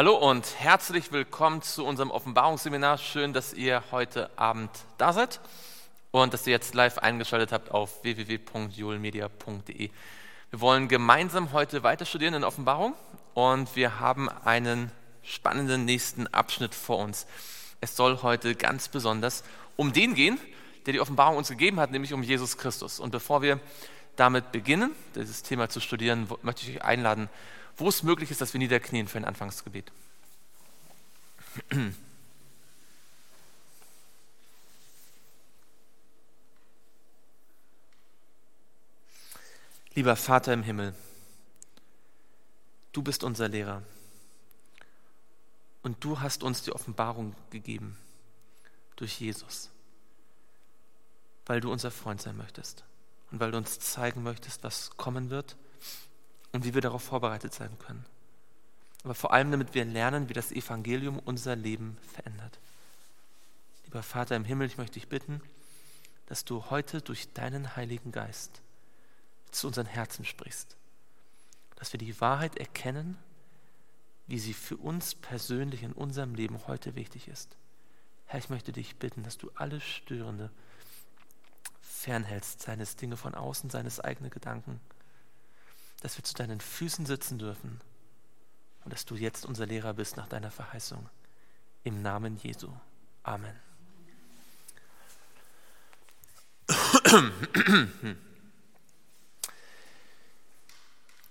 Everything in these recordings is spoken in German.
Hallo und herzlich willkommen zu unserem Offenbarungsseminar. Schön, dass ihr heute Abend da seid und dass ihr jetzt live eingeschaltet habt auf www.julmedia.de. Wir wollen gemeinsam heute weiter studieren in Offenbarung und wir haben einen spannenden nächsten Abschnitt vor uns. Es soll heute ganz besonders um den gehen, der die Offenbarung uns gegeben hat, nämlich um Jesus Christus. Und bevor wir damit beginnen, dieses Thema zu studieren, möchte ich euch einladen, wo es möglich ist, dass wir niederknien für ein Anfangsgebet. Lieber Vater im Himmel, du bist unser Lehrer und du hast uns die Offenbarung gegeben durch Jesus, weil du unser Freund sein möchtest und weil du uns zeigen möchtest, was kommen wird und wie wir darauf vorbereitet sein können. Aber vor allem, damit wir lernen, wie das Evangelium unser Leben verändert. Lieber Vater im Himmel, ich möchte dich bitten, dass du heute durch deinen Heiligen Geist zu unseren Herzen sprichst, dass wir die Wahrheit erkennen, wie sie für uns persönlich in unserem Leben heute wichtig ist. Herr, ich möchte dich bitten, dass du alles Störende fernhältst, seines Dinge von außen, seines eigenen Gedanken dass wir zu deinen Füßen sitzen dürfen und dass du jetzt unser Lehrer bist nach deiner Verheißung. Im Namen Jesu. Amen.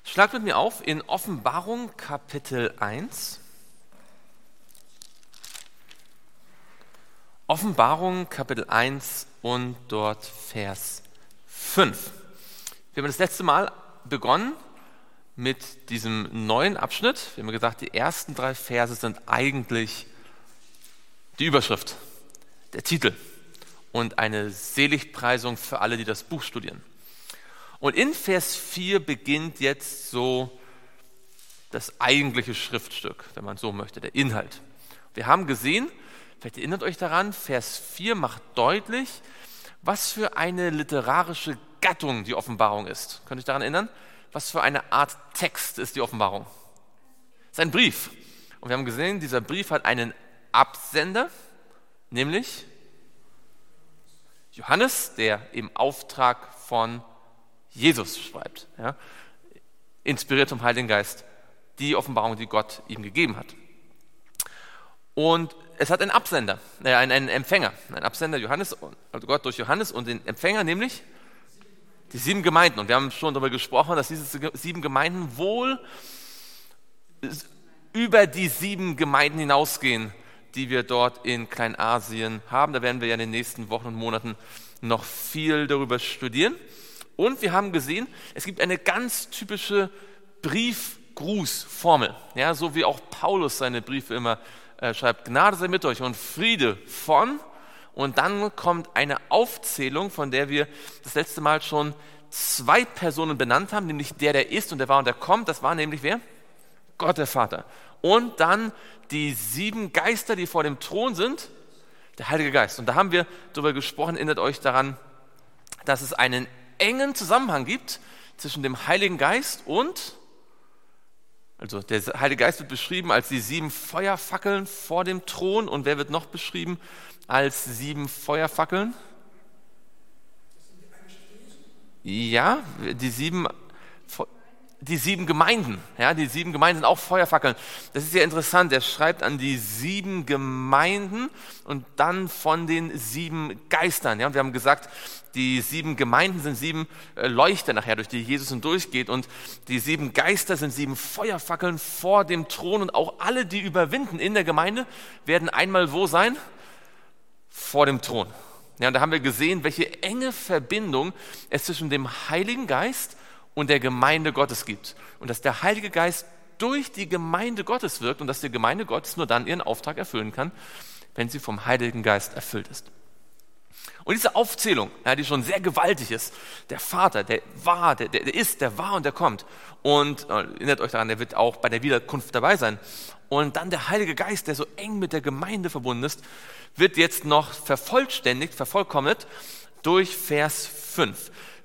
Schlag mit mir auf in Offenbarung Kapitel 1. Offenbarung Kapitel 1 und dort Vers 5. Wir haben das letzte Mal begonnen mit diesem neuen Abschnitt. Wir haben gesagt, die ersten drei Verse sind eigentlich die Überschrift, der Titel und eine Seligpreisung für alle, die das Buch studieren. Und in Vers 4 beginnt jetzt so das eigentliche Schriftstück, wenn man so möchte, der Inhalt. Wir haben gesehen, vielleicht erinnert euch daran, Vers 4 macht deutlich, was für eine literarische Gattung die Offenbarung ist. Könnt ihr euch daran erinnern? Was für eine Art Text ist die Offenbarung? Es ist ein Brief. Und wir haben gesehen, dieser Brief hat einen Absender, nämlich Johannes, der im Auftrag von Jesus schreibt. Ja? Inspiriert vom Heiligen Geist. Die Offenbarung, die Gott ihm gegeben hat. Und es hat einen Absender, äh, einen, einen Empfänger. Ein Absender Johannes, also Gott durch Johannes und den Empfänger, nämlich die sieben Gemeinden. Und wir haben schon darüber gesprochen, dass diese sieben Gemeinden wohl über die sieben Gemeinden hinausgehen, die wir dort in Kleinasien haben. Da werden wir ja in den nächsten Wochen und Monaten noch viel darüber studieren. Und wir haben gesehen, es gibt eine ganz typische Briefgrußformel, ja, so wie auch Paulus seine Briefe immer äh, schreibt. Gnade sei mit euch und Friede von und dann kommt eine Aufzählung, von der wir das letzte Mal schon zwei Personen benannt haben, nämlich der, der ist und der war und der kommt. Das war nämlich wer? Gott der Vater. Und dann die sieben Geister, die vor dem Thron sind, der Heilige Geist. Und da haben wir darüber gesprochen, erinnert euch daran, dass es einen engen Zusammenhang gibt zwischen dem Heiligen Geist und, also der Heilige Geist wird beschrieben als die sieben Feuerfackeln vor dem Thron und wer wird noch beschrieben? als sieben Feuerfackeln? Ja, die sieben, die sieben Gemeinden. Ja, die sieben Gemeinden sind auch Feuerfackeln. Das ist ja interessant. Er schreibt an die sieben Gemeinden und dann von den sieben Geistern. Ja, und wir haben gesagt, die sieben Gemeinden sind sieben äh, Leuchter nachher, durch die Jesus hindurchgeht. Und die sieben Geister sind sieben Feuerfackeln vor dem Thron. Und auch alle, die überwinden in der Gemeinde, werden einmal wo sein? vor dem Thron. Ja, und da haben wir gesehen, welche enge Verbindung es zwischen dem Heiligen Geist der Gemeinde Gottes gibt. Und dass der Heilige Geist durch die Gemeinde Gottes wirkt und dass die Gemeinde Gottes nur dann ihren Auftrag erfüllen kann, wenn sie vom Heiligen Geist erfüllt ist. Und diese Aufzählung, ja, die schon sehr gewaltig ist, der Vater, der war, der, der ist, der war und der kommt. Und äh, erinnert euch daran, der wird auch bei der Wiederkunft dabei sein. Und dann der Heilige Geist, der so eng mit der Gemeinde verbunden ist, wird jetzt noch vervollständigt, vervollkommnet durch Vers 5.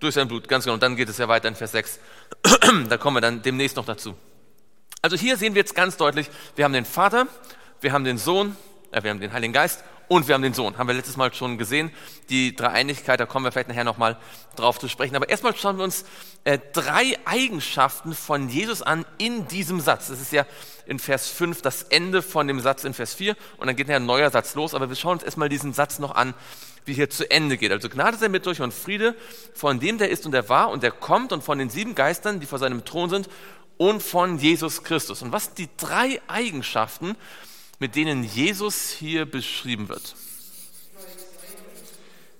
Durch sein Blut, ganz genau. Und dann geht es ja weiter in Vers 6. da kommen wir dann demnächst noch dazu. Also hier sehen wir jetzt ganz deutlich, wir haben den Vater, wir haben den Sohn, äh, wir haben den Heiligen Geist und wir haben den Sohn. Haben wir letztes Mal schon gesehen. Die Dreieinigkeit, da kommen wir vielleicht nachher nochmal drauf zu sprechen. Aber erstmal schauen wir uns äh, drei Eigenschaften von Jesus an in diesem Satz. Das ist ja in Vers 5 das Ende von dem Satz in Vers 4 und dann geht ja ein neuer Satz los. Aber wir schauen uns erstmal diesen Satz noch an, wie hier zu Ende geht. Also Gnade sei mit euch und Friede von dem, der ist und der war und der kommt und von den sieben Geistern, die vor seinem Thron sind und von Jesus Christus. Und was die drei Eigenschaften, mit denen Jesus hier beschrieben wird.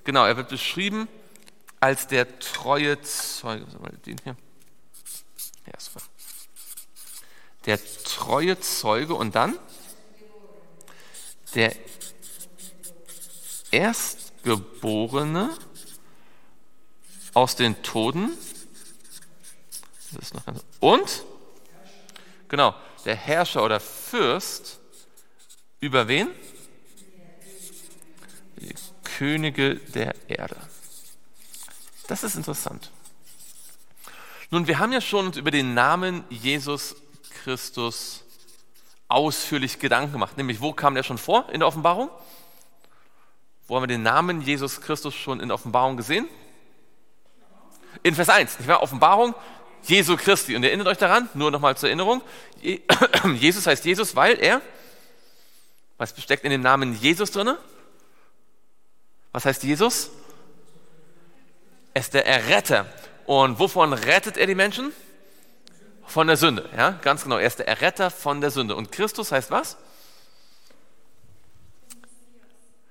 Genau, er wird beschrieben als der treue Zeuge. Den hier. Der treue Zeuge und dann der Erstgeborene aus den Toten. Und, genau, der Herrscher oder Fürst über wen? Die Könige der Erde. Das ist interessant. Nun, wir haben ja schon über den Namen Jesus Christus ausführlich Gedanken gemacht. Nämlich, wo kam der schon vor in der Offenbarung? Wo haben wir den Namen Jesus Christus schon in Offenbarung gesehen? In Vers 1, nicht wahr? Offenbarung Jesu Christi. Und erinnert euch daran, nur nochmal zur Erinnerung, Jesus heißt Jesus, weil er was steckt in dem Namen Jesus drin? Was heißt Jesus? Er ist der Erretter. Und wovon rettet er die Menschen? Von der Sünde. Ja, ganz genau. Er ist der Erretter von der Sünde. Und Christus heißt was?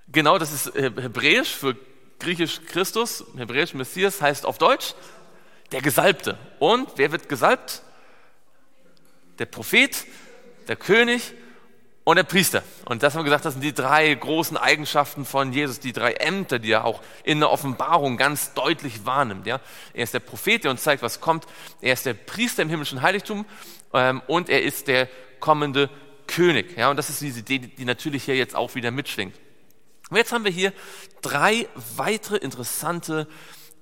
Genau, das ist hebräisch für griechisch Christus. Hebräisch Messias heißt auf Deutsch der Gesalbte. Und wer wird gesalbt? Der Prophet, der König und der Priester. Und das haben wir gesagt, das sind die drei großen Eigenschaften von Jesus, die drei Ämter, die er auch in der Offenbarung ganz deutlich wahrnimmt. Ja? Er ist der Prophet, der uns zeigt, was kommt. Er ist der Priester im himmlischen Heiligtum ähm, und er ist der kommende König. Ja? Und das ist diese Idee, die natürlich hier jetzt auch wieder mitschwingt. Und jetzt haben wir hier drei weitere interessante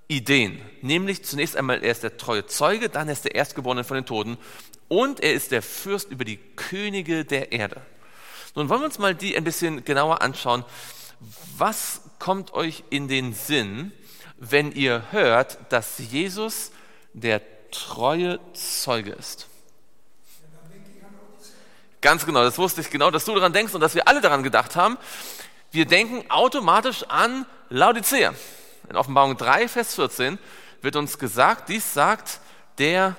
Ideen. Nämlich zunächst einmal, er ist der treue Zeuge, dann ist er der Erstgeborene von den Toten und er ist der Fürst über die Könige der Erde. Nun wollen wir uns mal die ein bisschen genauer anschauen. Was kommt euch in den Sinn, wenn ihr hört, dass Jesus der treue Zeuge ist? Ganz genau, das wusste ich genau, dass du daran denkst und dass wir alle daran gedacht haben. Wir denken automatisch an Laodicea. In Offenbarung 3, Vers 14 wird uns gesagt, dies sagt der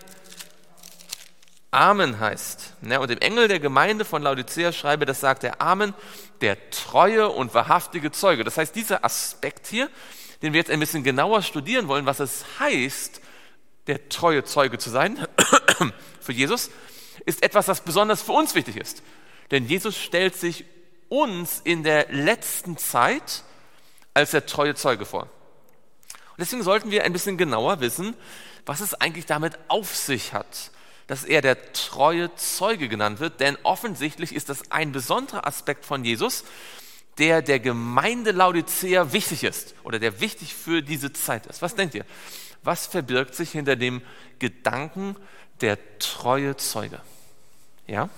Amen heißt. Und dem Engel der Gemeinde von Laodicea schreibe, das sagt der Amen, der treue und wahrhaftige Zeuge. Das heißt, dieser Aspekt hier, den wir jetzt ein bisschen genauer studieren wollen, was es heißt, der treue Zeuge zu sein für Jesus, ist etwas, was besonders für uns wichtig ist. Denn Jesus stellt sich uns in der letzten Zeit als der treue Zeuge vor. Und deswegen sollten wir ein bisschen genauer wissen, was es eigentlich damit auf sich hat, dass er der treue Zeuge genannt wird, denn offensichtlich ist das ein besonderer Aspekt von Jesus, der der Gemeinde Laodicea wichtig ist oder der wichtig für diese Zeit ist. Was denkt ihr? Was verbirgt sich hinter dem Gedanken der treue Zeuge? Ja?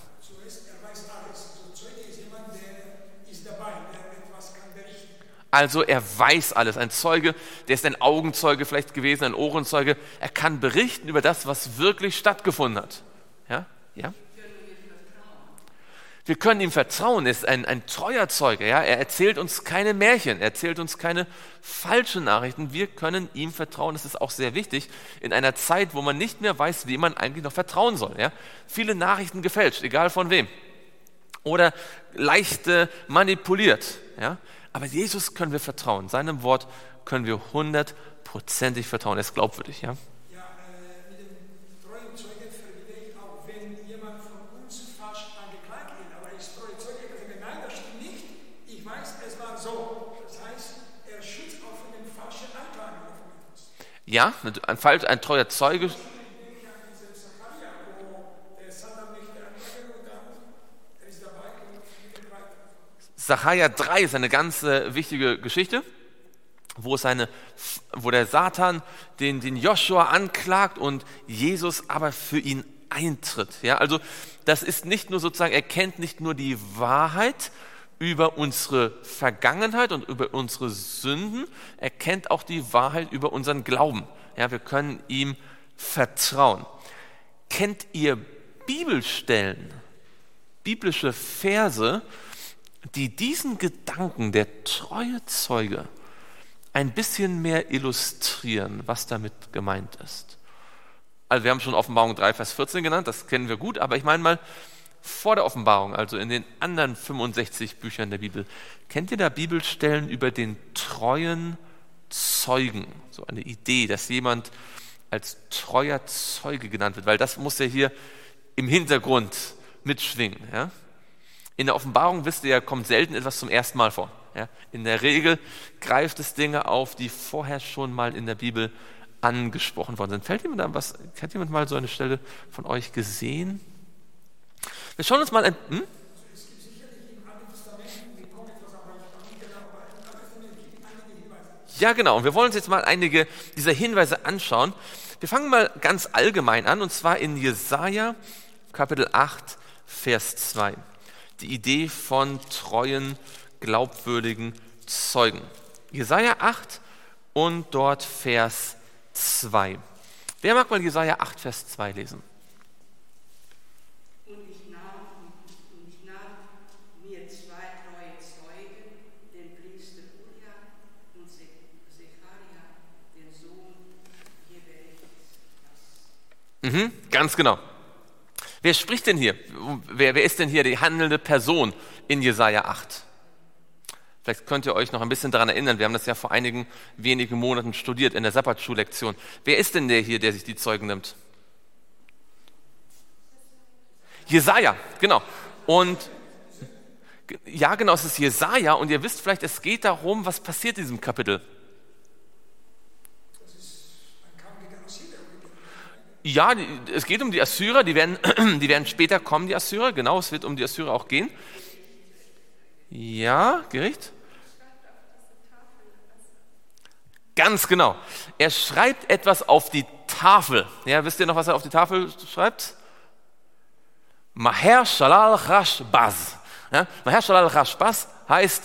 Also er weiß alles. Ein Zeuge, der ist ein Augenzeuge vielleicht gewesen, ein Ohrenzeuge. Er kann berichten über das, was wirklich stattgefunden hat. Ja? Ja? Wir können ihm vertrauen. Er ist ein, ein treuer Zeuge. Ja? Er erzählt uns keine Märchen. Er erzählt uns keine falschen Nachrichten. Wir können ihm vertrauen. Das ist auch sehr wichtig in einer Zeit, wo man nicht mehr weiß, wem man eigentlich noch vertrauen soll. Ja? Viele Nachrichten gefälscht, egal von wem. Oder leicht äh, manipuliert. Ja? Aber Jesus können wir vertrauen. Seinem Wort können wir hundertprozentig vertrauen. Er ist glaubwürdig, ja? Ja, äh, mit dem treuen Zeuge verbinde ich auch, wenn jemand von uns falsch angeklagt wird, aber ist treu Zeuge, ich nein, das stimmt nicht. Ich weiß, es war so. Das heißt, er schützt auch von den falschen Anklagen. Ja, ein, ein treuer Zeuge. Sacharja 3 ist eine ganz äh, wichtige Geschichte, wo, es eine, wo der Satan den, den Joshua anklagt und Jesus aber für ihn eintritt. Ja, also das ist nicht nur sozusagen, er kennt nicht nur die Wahrheit über unsere Vergangenheit und über unsere Sünden, er kennt auch die Wahrheit über unseren Glauben. Ja, wir können ihm vertrauen. Kennt ihr Bibelstellen, biblische Verse, die diesen Gedanken der treue Zeuge ein bisschen mehr illustrieren, was damit gemeint ist. Also wir haben schon Offenbarung 3, Vers 14 genannt, das kennen wir gut, aber ich meine mal vor der Offenbarung, also in den anderen 65 Büchern der Bibel, kennt ihr da Bibelstellen über den treuen Zeugen? So eine Idee, dass jemand als treuer Zeuge genannt wird, weil das muss ja hier im Hintergrund mitschwingen. Ja? In der Offenbarung, wisst ihr ja, kommt selten etwas zum ersten Mal vor. Ja? In der Regel greift es Dinge auf, die vorher schon mal in der Bibel angesprochen worden sind. Fällt jemand an was? Hat jemand mal so eine Stelle von euch gesehen? Wir schauen uns mal ein. Hm? Ja, genau. Und wir wollen uns jetzt mal einige dieser Hinweise anschauen. Wir fangen mal ganz allgemein an, und zwar in Jesaja Kapitel 8, Vers 2 die Idee von treuen, glaubwürdigen Zeugen. Jesaja 8 und dort Vers 2. Wer mag mal Jesaja 8, Vers 2 lesen? Und ich nahm, und ich nahm mir zwei treue Zeugen, den Priester Uria und Secharia, den Sohn Jeberechts. Mhm, ganz genau. Wer spricht denn hier? Wer, wer ist denn hier die handelnde Person in Jesaja 8? Vielleicht könnt ihr euch noch ein bisschen daran erinnern. Wir haben das ja vor einigen wenigen Monaten studiert in der Sabbatschullektion. Wer ist denn der hier, der sich die Zeugen nimmt? Jesaja, genau. Und ja, genau, es ist Jesaja. Und ihr wisst vielleicht, es geht darum, was passiert in diesem Kapitel. Ja, es geht um die Assyrer, die werden, die werden später kommen, die Assyrer, genau, es wird um die Assyrer auch gehen. Ja, Gericht? Ganz genau. Er schreibt etwas auf die Tafel. Ja, wisst ihr noch, was er auf die Tafel schreibt? Maher Shalal Chashbaz. Ja, Maher Shalal Chashbaz heißt,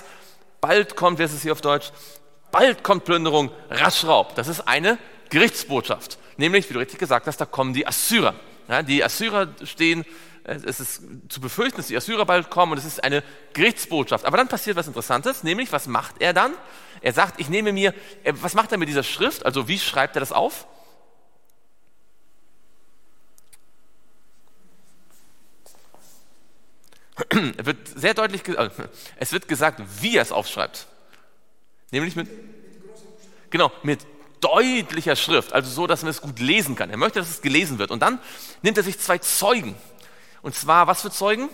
bald kommt, wer ist es hier auf Deutsch? Bald kommt Plünderung, rasch Raub. Das ist eine Gerichtsbotschaft nämlich, wie du richtig gesagt hast, da kommen die Assyrer. Ja, die Assyrer stehen, es ist zu befürchten, dass die Assyrer bald kommen und es ist eine Gerichtsbotschaft. Aber dann passiert was Interessantes, nämlich, was macht er dann? Er sagt, ich nehme mir, was macht er mit dieser Schrift? Also, wie schreibt er das auf? Es wird sehr deutlich, es wird gesagt, wie er es aufschreibt. Nämlich mit, genau, mit deutlicher Schrift, also so, dass man es gut lesen kann. Er möchte, dass es gelesen wird. Und dann nimmt er sich zwei Zeugen. Und zwar, was für Zeugen?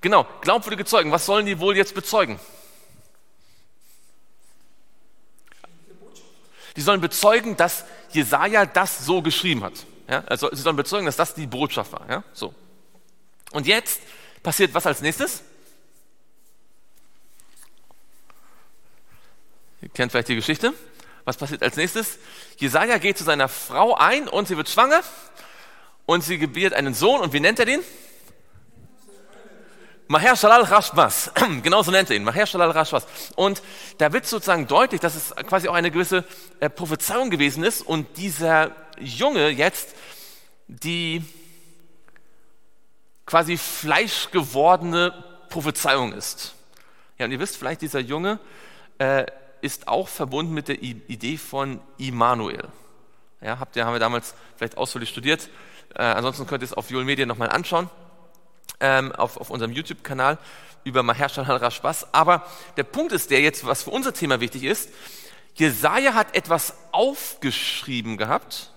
Genau, glaubwürdige Zeugen. Was sollen die wohl jetzt bezeugen? Die sollen bezeugen, dass Jesaja das so geschrieben hat. Ja, also sie sollen bezeugen, dass das die Botschaft war. Ja, so. Und jetzt passiert was als nächstes? Ihr kennt vielleicht die Geschichte. Was passiert als nächstes? Jesaja geht zu seiner Frau ein und sie wird schwanger und sie gebiert einen Sohn und wie nennt er den? Maher Shalal Rashbas, genauso nennt er ihn, Maher Shalal Rashbas. Und da wird sozusagen deutlich, dass es quasi auch eine gewisse äh, Prophezeiung gewesen ist und dieser Junge jetzt die quasi fleischgewordene Prophezeiung ist. Ja, und ihr wisst vielleicht, dieser Junge äh, ist auch verbunden mit der Idee von Immanuel. Ja, habt ihr, haben wir damals vielleicht ausführlich studiert. Äh, ansonsten könnt ihr es auf Joel Media nochmal anschauen, ähm, auf, auf unserem YouTube-Kanal über Mahershala Rashbas. Aber der Punkt ist der jetzt, was für unser Thema wichtig ist. Jesaja hat etwas aufgeschrieben gehabt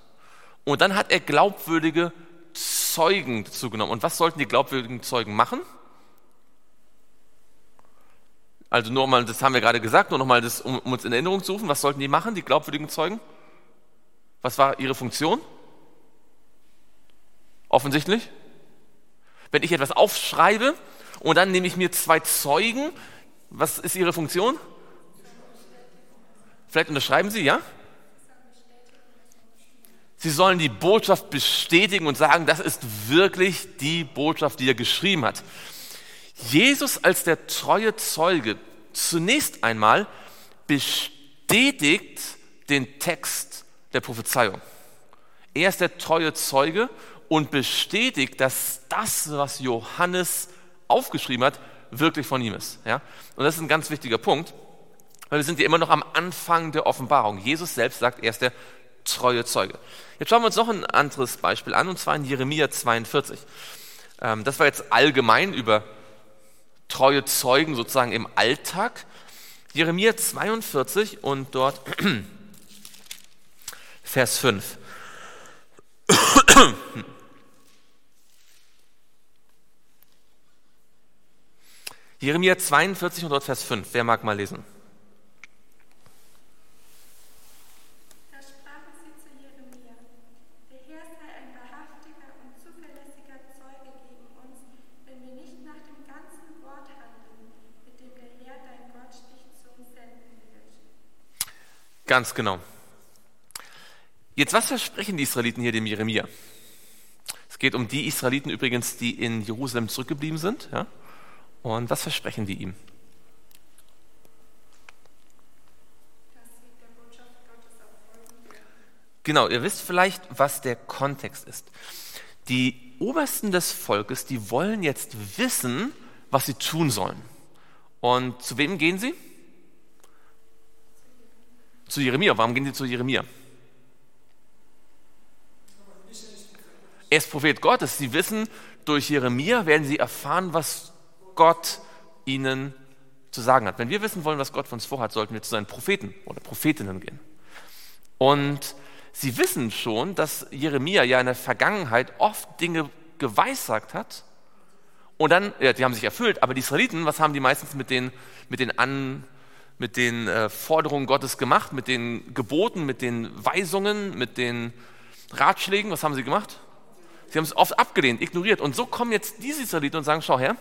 und dann hat er glaubwürdige Zeugen dazu genommen. Und was sollten die glaubwürdigen Zeugen machen? Also nur mal, das haben wir gerade gesagt, nur nochmal, um, um uns in Erinnerung zu rufen, was sollten die machen, die glaubwürdigen Zeugen? Was war ihre Funktion? Offensichtlich. Wenn ich etwas aufschreibe Und dann nehme ich mir zwei Zeugen. Was ist ihre Funktion? Vielleicht unterschreiben Sie, ja? Sie sollen die Botschaft bestätigen und sagen, das ist wirklich die Botschaft, die er geschrieben hat. Jesus als der treue Zeuge zunächst einmal bestätigt den Text der Prophezeiung. Er ist der treue Zeuge und bestätigt, dass das, was Johannes aufgeschrieben hat, wirklich von ihm ist. Ja? Und das ist ein ganz wichtiger Punkt, weil wir sind ja immer noch am Anfang der Offenbarung. Jesus selbst sagt, er ist der treue Zeuge. Jetzt schauen wir uns noch ein anderes Beispiel an, und zwar in Jeremia 42. Ähm, das war jetzt allgemein über treue Zeugen sozusagen im Alltag. Jeremia 42 und dort Vers 5. Jeremia 42 und dort Vers 5. Wer mag mal lesen? Da sprachen sie zu Jeremia: Der Herr sei ein wahrhaftiger und zuverlässiger Zeuge gegen uns, wenn wir nicht nach dem ganzen Wort handeln, mit dem der Herr dein Gott dich zu uns senden wird. Ganz genau. Jetzt, was versprechen die Israeliten hier dem Jeremia? Es geht um die Israeliten übrigens, die in Jerusalem zurückgeblieben sind. Ja? Und was versprechen die ihm? Genau, ihr wisst vielleicht, was der Kontext ist. Die Obersten des Volkes, die wollen jetzt wissen, was sie tun sollen. Und zu wem gehen sie? Zu Jeremia. Warum gehen sie zu Jeremia? Er ist Prophet Gottes. Sie wissen, durch Jeremia werden sie erfahren, was Gott ihnen zu sagen hat. Wenn wir wissen wollen, was Gott von uns vorhat, sollten wir zu seinen Propheten oder Prophetinnen gehen. Und sie wissen schon, dass Jeremia ja in der Vergangenheit oft Dinge geweissagt hat. Und dann, ja, die haben sich erfüllt, aber die Israeliten, was haben die meistens mit den, mit den, An, mit den äh, Forderungen Gottes gemacht, mit den Geboten, mit den Weisungen, mit den Ratschlägen? Was haben sie gemacht? Sie haben es oft abgelehnt, ignoriert. Und so kommen jetzt diese Israeliten und sagen, schau her,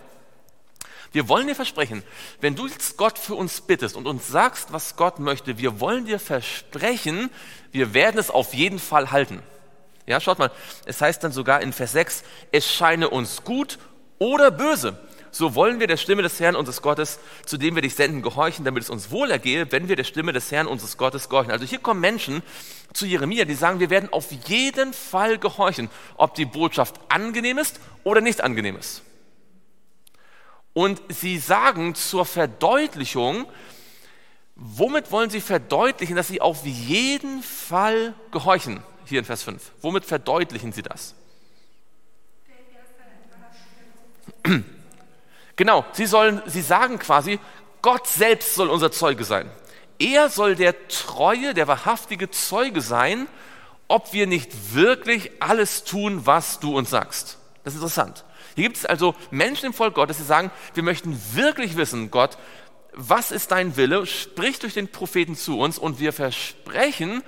wir wollen dir versprechen, wenn du jetzt Gott für uns bittest und uns sagst, was Gott möchte, wir wollen dir versprechen, wir werden es auf jeden Fall halten. Ja, schaut mal, es heißt dann sogar in Vers 6, es scheine uns gut oder böse. So wollen wir der Stimme des Herrn unseres Gottes, zu dem wir dich senden, gehorchen, damit es uns wohl ergehe, wenn wir der Stimme des Herrn unseres Gottes gehorchen. Also hier kommen Menschen zu Jeremia, die sagen, wir werden auf jeden Fall gehorchen, ob die Botschaft angenehm ist oder nicht angenehm ist. Und sie sagen zur Verdeutlichung, womit wollen sie verdeutlichen, dass sie auf jeden Fall gehorchen? Hier in Vers 5. Womit verdeutlichen sie das? Genau, sie, sollen, sie sagen quasi, Gott selbst soll unser Zeuge sein. Er soll der treue, der wahrhaftige Zeuge sein, ob wir nicht wirklich alles tun, was du uns sagst. Das ist interessant. Hier gibt es also Menschen im Volk Gottes, die sagen, wir möchten wirklich wissen, Gott, was ist dein Wille? Sprich durch den Propheten zu uns und wir versprechen,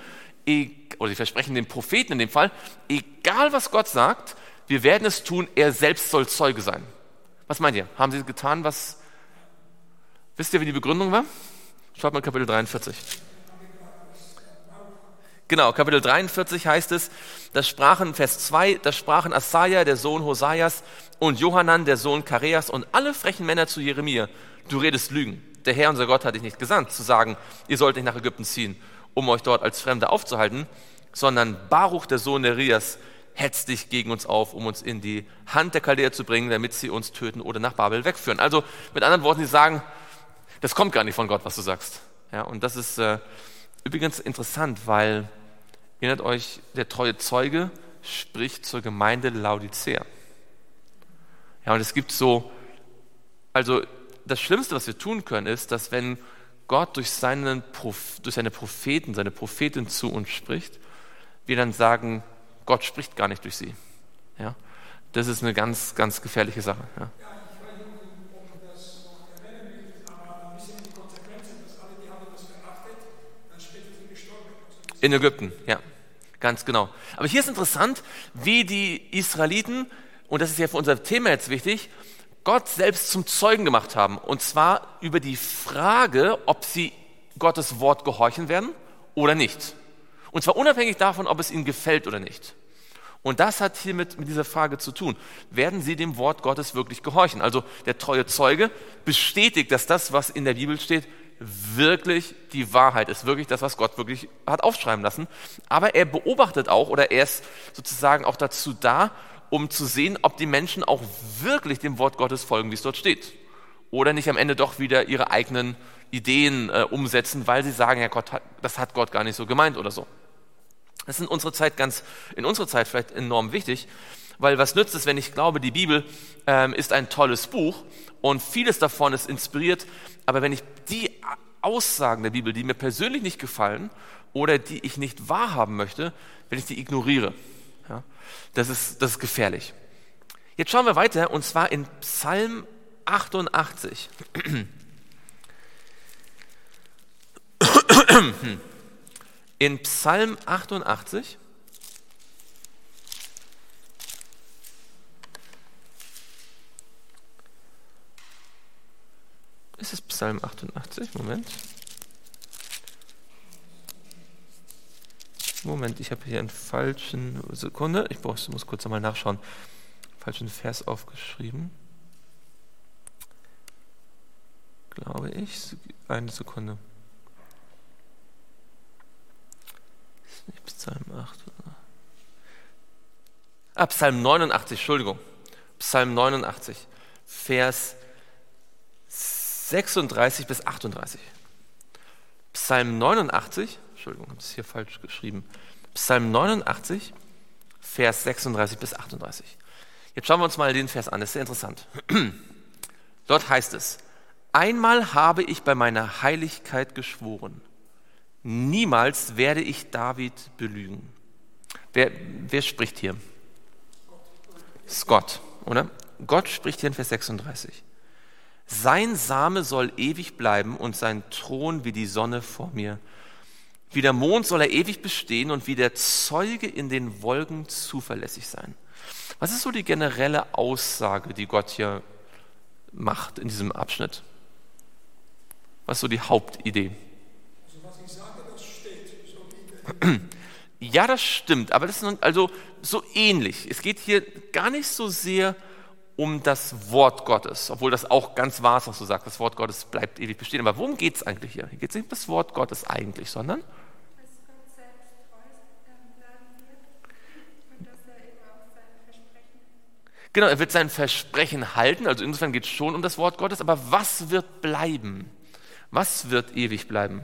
e- oder sie versprechen den Propheten in dem Fall, egal was Gott sagt, wir werden es tun, er selbst soll Zeuge sein. Was meint ihr? Haben sie getan, was. Wisst ihr, wie die Begründung war? Schaut mal Kapitel 43. Genau, Kapitel 43 heißt es, das sprachen, Vers 2, das sprachen Asaja, der Sohn Hosaias, und Johanan, der Sohn Kareas, und alle frechen Männer zu Jeremia. Du redest Lügen. Der Herr, unser Gott, hat dich nicht gesandt, zu sagen, ihr sollt nicht nach Ägypten ziehen, um euch dort als Fremde aufzuhalten, sondern Baruch, der Sohn Nerias, hetzt dich gegen uns auf, um uns in die Hand der Chaldäer zu bringen, damit sie uns töten oder nach Babel wegführen. Also mit anderen Worten, sie sagen, das kommt gar nicht von Gott, was du sagst. Ja, und das ist äh, übrigens interessant, weil, erinnert euch, der treue Zeuge spricht zur Gemeinde Laodicea. Ja, und es gibt so, also das Schlimmste, was wir tun können, ist, dass wenn Gott durch, seinen, durch seine Propheten, seine Prophetin zu uns spricht, wir dann sagen, Gott spricht gar nicht durch sie. Ja? Das ist eine ganz, ganz gefährliche Sache. Ja? In Ägypten, ja, ganz genau. Aber hier ist interessant, wie die Israeliten, und das ist ja für unser Thema jetzt wichtig, Gott selbst zum Zeugen gemacht haben. Und zwar über die Frage, ob sie Gottes Wort gehorchen werden oder nicht. Und zwar unabhängig davon, ob es ihnen gefällt oder nicht. Und das hat hiermit mit dieser Frage zu tun. Werden sie dem Wort Gottes wirklich gehorchen? Also der treue Zeuge bestätigt, dass das, was in der Bibel steht, wirklich die Wahrheit ist, wirklich das, was Gott wirklich hat aufschreiben lassen. Aber er beobachtet auch oder er ist sozusagen auch dazu da, um zu sehen, ob die Menschen auch wirklich dem Wort Gottes folgen, wie es dort steht. Oder nicht am Ende doch wieder ihre eigenen Ideen äh, umsetzen, weil sie sagen, ja Gott, das hat Gott gar nicht so gemeint oder so. Das ist in unserer Zeit ganz, in unserer Zeit vielleicht enorm wichtig, weil was nützt es, wenn ich glaube, die Bibel ähm, ist ein tolles Buch und vieles davon ist inspiriert, aber wenn ich die Aussagen der Bibel, die mir persönlich nicht gefallen oder die ich nicht wahrhaben möchte, wenn ich die ignoriere, ja, das, ist, das ist gefährlich. Jetzt schauen wir weiter und zwar in Psalm 88. In Psalm 88 Ist es Psalm 88? Moment. Moment, ich habe hier einen falschen Sekunde. Ich brauch, muss kurz einmal nachschauen. Falschen Vers aufgeschrieben. Glaube ich. Eine Sekunde. Nicht Psalm 8. Ah, Psalm 89, Entschuldigung. Psalm 89, Vers 36 bis 38. Psalm 89, Entschuldigung, habe es hier falsch geschrieben. Psalm 89, Vers 36 bis 38. Jetzt schauen wir uns mal den Vers an, das ist sehr interessant. Dort heißt es, einmal habe ich bei meiner Heiligkeit geschworen, niemals werde ich David belügen. Wer, wer spricht hier? Scott, oder? Gott spricht hier in Vers 36. Sein Same soll ewig bleiben und sein Thron wie die Sonne vor mir. Wie der Mond soll er ewig bestehen und wie der Zeuge in den Wolken zuverlässig sein. Was ist so die generelle Aussage, die Gott hier macht in diesem Abschnitt? Was ist so die Hauptidee? Also was ich sage, das steht. So wie Ja, das stimmt, aber das ist also so ähnlich. Es geht hier gar nicht so sehr um das Wort Gottes, obwohl das auch ganz wahr ist, was du sagst, das Wort Gottes bleibt ewig bestehen. Aber worum geht es eigentlich hier? Hier geht es nicht um das Wort Gottes eigentlich, sondern genau, er wird sein Versprechen halten. Also insofern geht es schon um das Wort Gottes. Aber was wird bleiben? Was wird ewig bleiben?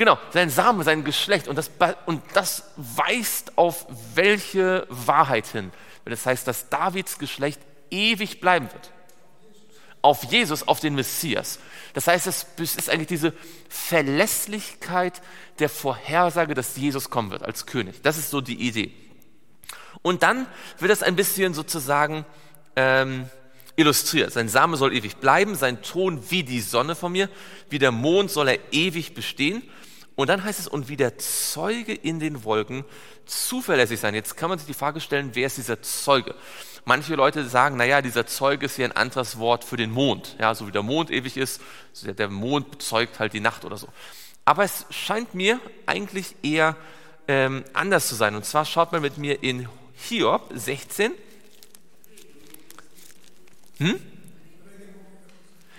Genau, sein Same, sein Geschlecht. Und das, und das weist auf welche Wahrheit hin? Das heißt, dass Davids Geschlecht ewig bleiben wird. Auf Jesus, auf den Messias. Das heißt, es ist eigentlich diese Verlässlichkeit der Vorhersage, dass Jesus kommen wird als König. Das ist so die Idee. Und dann wird das ein bisschen sozusagen ähm, illustriert. Sein Same soll ewig bleiben, sein Thron wie die Sonne von mir, wie der Mond soll er ewig bestehen. Und dann heißt es, und wie der Zeuge in den Wolken zuverlässig sein. Jetzt kann man sich die Frage stellen, wer ist dieser Zeuge? Manche Leute sagen, naja, dieser Zeuge ist hier ein anderes Wort für den Mond. Ja, so wie der Mond ewig ist, der Mond bezeugt halt die Nacht oder so. Aber es scheint mir eigentlich eher ähm, anders zu sein. Und zwar schaut mal mit mir in Hiob 16. Hm?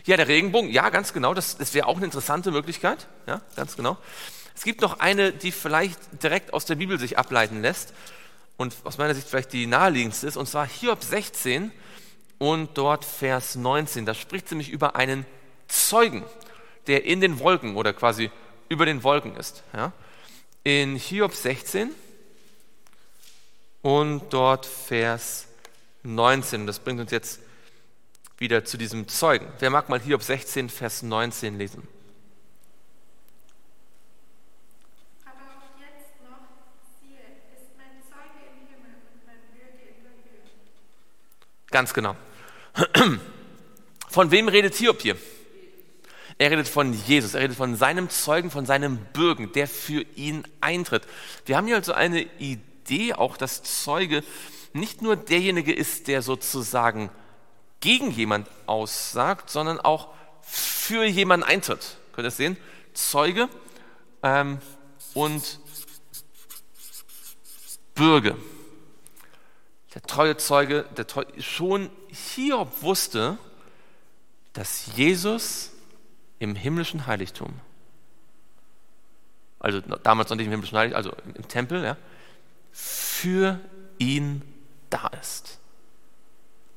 Ja, der Regenbogen, ja, ganz genau, das, das wäre auch eine interessante Möglichkeit, ja, ganz genau. Es gibt noch eine, die vielleicht direkt aus der Bibel sich ableiten lässt und aus meiner Sicht vielleicht die naheliegendste ist, und zwar Hiob 16 und dort Vers 19. Da spricht sie nämlich über einen Zeugen, der in den Wolken oder quasi über den Wolken ist. Ja. In Hiob 16 und dort Vers 19. Das bringt uns jetzt wieder zu diesem Zeugen. Wer mag mal Hiob 16, Vers 19 lesen? Ganz genau. Von wem redet Hiob hier? Er redet von Jesus, er redet von seinem Zeugen, von seinem Bürgen, der für ihn eintritt. Wir haben hier also eine Idee, auch dass Zeuge nicht nur derjenige ist, der sozusagen gegen jemand aussagt, sondern auch für jemanden eintritt. Könnt ihr das sehen? Zeuge ähm, und Bürger. Der treue Zeuge, der treue, schon Hiob wusste, dass Jesus im himmlischen Heiligtum, also damals noch nicht im himmlischen Heiligtum, also im Tempel, ja, für ihn da ist.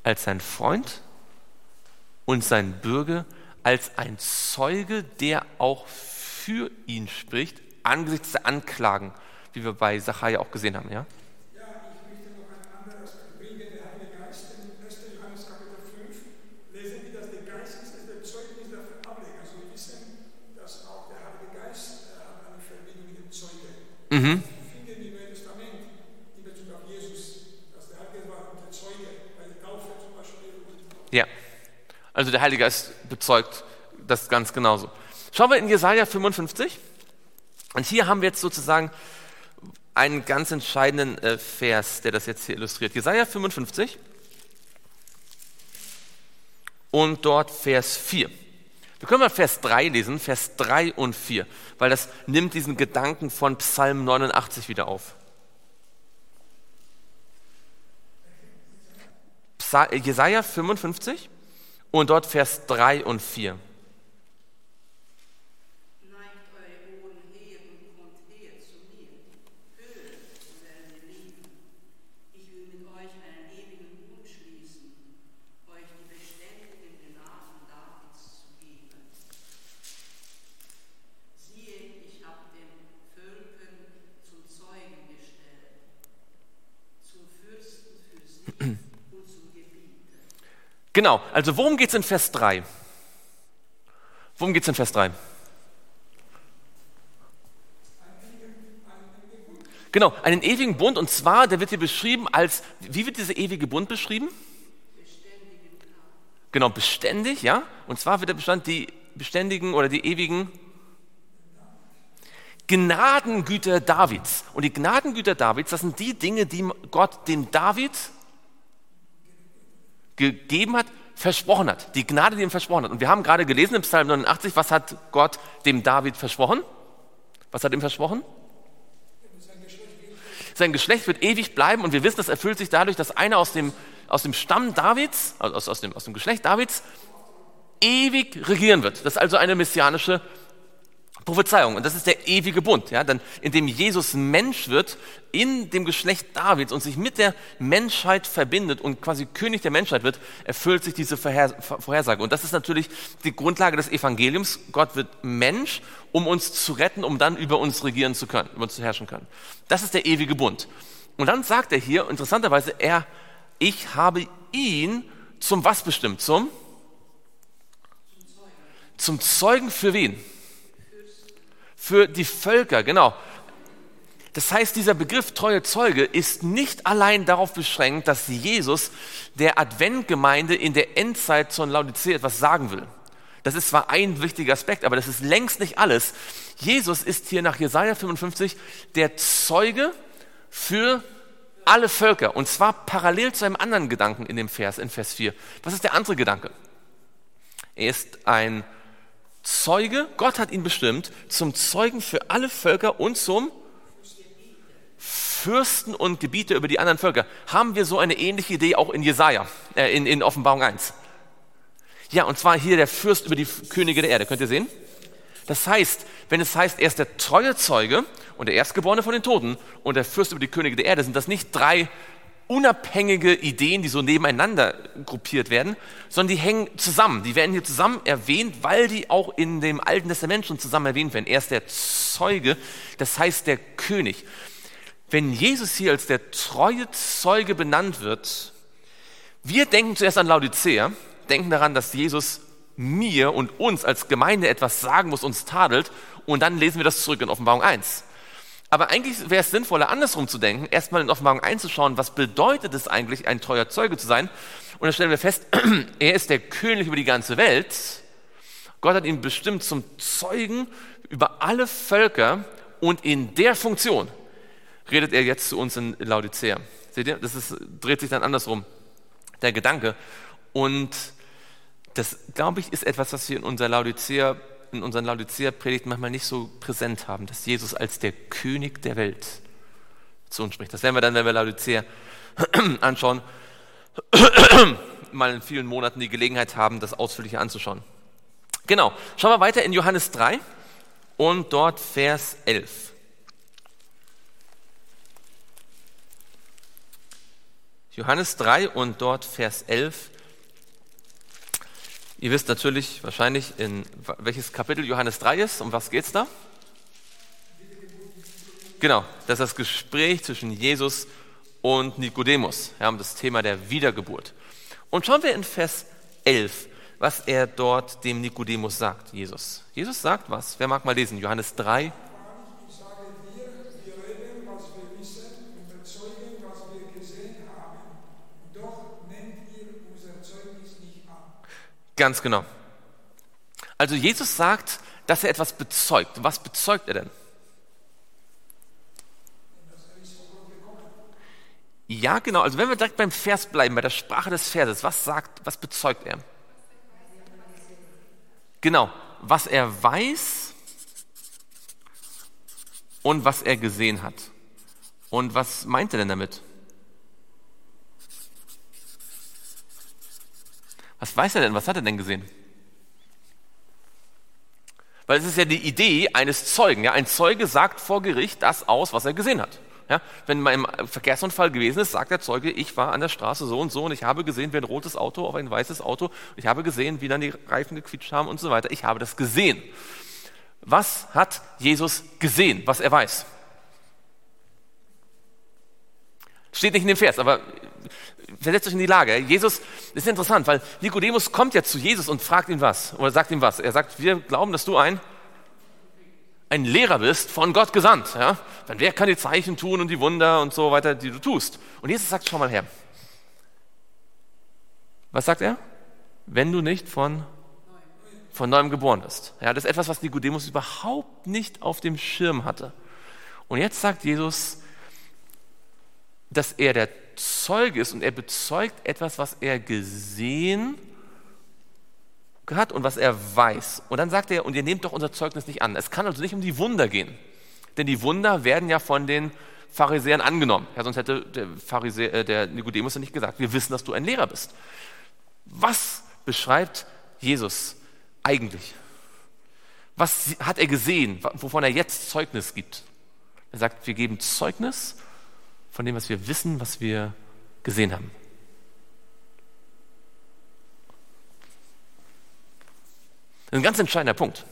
Als sein Freund und sein Bürger, als ein Zeuge, der auch für ihn spricht, angesichts der Anklagen, wie wir bei Zachariah auch gesehen haben. Ja? Ja, Ja. Also der Heilige Geist bezeugt das ganz genauso. Schauen wir in Jesaja 55. Und hier haben wir jetzt sozusagen einen ganz entscheidenden äh, Vers, der das jetzt hier illustriert. Jesaja 55 und dort Vers 4. Wir können mal Vers 3 lesen, Vers 3 und 4, weil das nimmt diesen Gedanken von Psalm 89 wieder auf. Jesaja 55 und dort Vers 3 und 4. Neigt eure Ohren her und kommt her zu mir. Hört, so werden wir lieben. Ich will mit euch einen ewigen Bund schließen, euch die beständigen Gnaden Davids zu geben. Siehe, ich habe den Völkern zum Zeugen gestellt, zum Fürsten für sich und zum Gebieter. Genau, also worum geht es in Vers 3? Worum geht es in Vers 3? Genau, einen ewigen Bund und zwar, der wird hier beschrieben als, wie wird dieser ewige Bund beschrieben? Genau, beständig, ja. Und zwar wird der Bestand die beständigen oder die ewigen Gnadengüter Davids. Und die Gnadengüter Davids, das sind die Dinge, die Gott dem David gegeben hat, versprochen hat. Die Gnade, die ihm versprochen hat. Und wir haben gerade gelesen im Psalm 89, was hat Gott dem David versprochen? Was hat ihm versprochen? Sein Geschlecht wird ewig bleiben und wir wissen, das erfüllt sich dadurch, dass einer aus dem, aus dem Stamm Davids, also aus, aus, dem, aus dem Geschlecht Davids, ewig regieren wird. Das ist also eine messianische Prophezeiung. Und das ist der ewige Bund, ja, dann, in dem Jesus Mensch wird in dem Geschlecht Davids und sich mit der Menschheit verbindet und quasi König der Menschheit wird, erfüllt sich diese Vorher Vorhersage. Und das ist natürlich die Grundlage des Evangeliums. Gott wird Mensch, um uns zu retten, um dann über uns regieren zu können, über uns zu herrschen können. Das ist der ewige Bund. Und dann sagt er hier, interessanterweise, er, ich habe ihn zum was bestimmt? Zum? Zum Zeugen für wen? Für die Völker, genau. Das heißt, dieser Begriff treue Zeuge ist nicht allein darauf beschränkt, dass Jesus der Adventgemeinde in der Endzeit zur Laodicea etwas sagen will. Das ist zwar ein wichtiger Aspekt, aber das ist längst nicht alles. Jesus ist hier nach Jesaja 55 der Zeuge für alle Völker und zwar parallel zu einem anderen Gedanken in dem Vers, in Vers 4. Was ist der andere Gedanke? Er ist ein Zeuge, Gott hat ihn bestimmt, zum Zeugen für alle Völker und zum Fürsten und Gebieter über die anderen Völker. Haben wir so eine ähnliche Idee auch in Jesaja, äh, in, in Offenbarung 1? Ja, und zwar hier der Fürst über die Könige der Erde. Könnt ihr sehen? Das heißt, wenn es heißt, er ist der treue Zeuge und der Erstgeborene von den Toten und der Fürst über die Könige der Erde, sind das nicht drei unabhängige Ideen, die so nebeneinander gruppiert werden, sondern die hängen zusammen. Die werden hier zusammen erwähnt, weil die auch in dem Alten Testament schon zusammen erwähnt werden. Er ist der Zeuge, das heißt der König. Wenn Jesus hier als der treue Zeuge benannt wird, wir denken zuerst an Laodicea, denken daran, dass Jesus mir und uns als Gemeinde etwas sagen muss, uns tadelt, und dann lesen wir das zurück in Offenbarung 1. Aber eigentlich wäre es sinnvoller, andersrum zu denken, erstmal in Offenbarung einzuschauen, was bedeutet es eigentlich, ein treuer Zeuge zu sein. Und dann stellen wir fest, er ist der König über die ganze Welt. Gott hat ihn bestimmt zum Zeugen über alle Völker und in der Funktion redet er jetzt zu uns in Laodicea. Seht ihr, das ist, dreht sich dann andersrum, der Gedanke. Und das, glaube ich, ist etwas, was wir in unserer Laodicea, in unseren Laodicea-Predigten manchmal nicht so präsent haben, dass Jesus als der König der Welt zu uns spricht. Das werden wir dann, wenn wir Laodicea anschauen, mal in vielen Monaten die Gelegenheit haben, das ausführlicher anzuschauen. Genau, schauen wir weiter in Johannes 3 und dort Vers 11. Johannes 3 und dort Vers 11. Ihr wisst natürlich wahrscheinlich, in welches Kapitel Johannes 3 ist. Um was geht es da? Genau, das ist das Gespräch zwischen Jesus und Nikodemus. Wir haben das Thema der Wiedergeburt. Und schauen wir in Vers 11, was er dort dem Nikodemus sagt, Jesus. Jesus sagt was? Wer mag mal lesen? Johannes 3, Ich sage dir, wir reden, was wir wissen und bezeugen, was wir gesehen haben. Doch nehmt ihr unser Zeugnis nicht an. Ganz genau. Also Jesus sagt, dass er etwas bezeugt. Was bezeugt er denn? Ja, genau. Also wenn wir direkt beim Vers bleiben, bei der Sprache des Verses, was sagt, was bezeugt er? Genau, was er weiß und was er gesehen hat. Und was meint er denn damit? Was weiß er denn? Was hat er denn gesehen? Weil es ist ja die Idee eines Zeugen. Ja? Ein Zeuge sagt vor Gericht das aus, was er gesehen hat. Ja? Wenn mal im Verkehrsunfall gewesen ist, sagt der Zeuge, ich war an der Straße so und so und ich habe gesehen, wie ein rotes Auto auf ein weißes Auto, ich habe gesehen, wie dann die Reifen gequietscht haben und so weiter. Ich habe das gesehen. Was hat Jesus gesehen, was er weiß? Steht nicht in dem Vers, aber versetzt euch in die Lage. Jesus, das ist interessant, weil Nikodemus kommt ja zu Jesus und fragt ihn was, oder sagt ihm was. Er sagt, wir glauben, dass du ein, ein Lehrer bist, von Gott gesandt. Ja? Dann wer kann die Zeichen tun und die Wunder und so weiter, die du tust? Und Jesus sagt, schau mal her. Was sagt er? Wenn du nicht von, von neuem geboren bist. Ja, das ist etwas, was Nikodemus überhaupt nicht auf dem Schirm hatte. Und jetzt sagt Jesus, dass er der Zeuge ist und er bezeugt etwas, was er gesehen hat und was er weiß. Und dann sagt er, und ihr nehmt doch unser Zeugnis nicht an. Es kann also nicht um die Wunder gehen. Denn die Wunder werden ja von den Pharisäern angenommen. Ja, sonst hätte der, Pharisäer, äh, der Nikodemus ja nicht gesagt, wir wissen, dass du ein Lehrer bist. Was beschreibt Jesus eigentlich? Was hat er gesehen, wovon er jetzt Zeugnis gibt? Er sagt, wir geben Zeugnis von dem, was wir wissen, was wir gesehen haben. Das ist ein ganz entscheidender Punkt,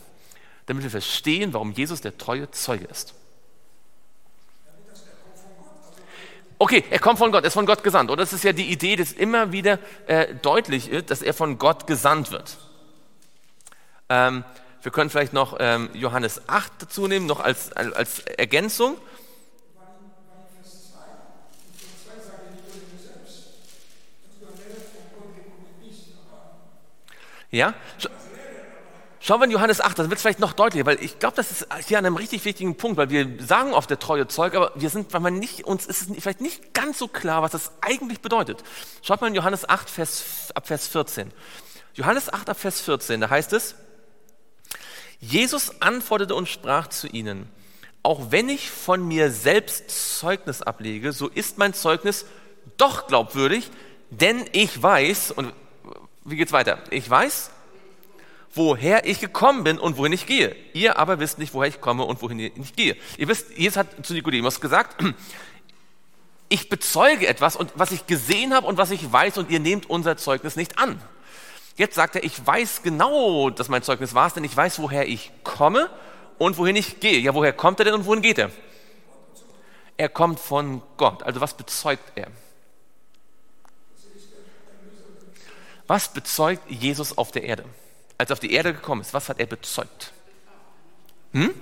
damit wir verstehen, warum Jesus der treue Zeuge ist. Okay, er kommt von Gott, er ist von Gott gesandt. Und das ist ja die Idee, dass immer wieder äh, deutlich ist, dass er von Gott gesandt wird. Ähm, wir können vielleicht noch ähm, Johannes 8 dazu nehmen, noch als, als Ergänzung. Ja? Schauen wir in Johannes 8, das wird vielleicht noch deutlicher, weil ich glaube, das ist hier an einem richtig wichtigen Punkt, weil wir sagen oft der treue Zeug, aber wir sind, weil man nicht, uns ist es vielleicht nicht ganz so klar, was das eigentlich bedeutet. Schaut mal in Johannes 8, Vers, ab Vers 14. Johannes 8, ab Vers 14, da heißt es, Jesus antwortete und sprach zu ihnen, auch wenn ich von mir selbst Zeugnis ablege, so ist mein Zeugnis doch glaubwürdig, denn ich weiß, und wie geht's weiter? Ich weiß, woher ich gekommen bin und wohin ich gehe. Ihr aber wisst nicht, woher ich komme und wohin ich gehe. Ihr wisst, Jesus hat zu Nikodemus gesagt, ich bezeuge etwas und was ich gesehen habe und was ich weiß und ihr nehmt unser Zeugnis nicht an. Jetzt sagt er, ich weiß genau, dass mein Zeugnis war, denn ich weiß, woher ich komme und wohin ich gehe. Ja, woher kommt er denn und wohin geht er? Er kommt von Gott. Also was bezeugt er? Was bezeugt Jesus auf der Erde? Als er auf die Erde gekommen ist, was hat er bezeugt? Hm?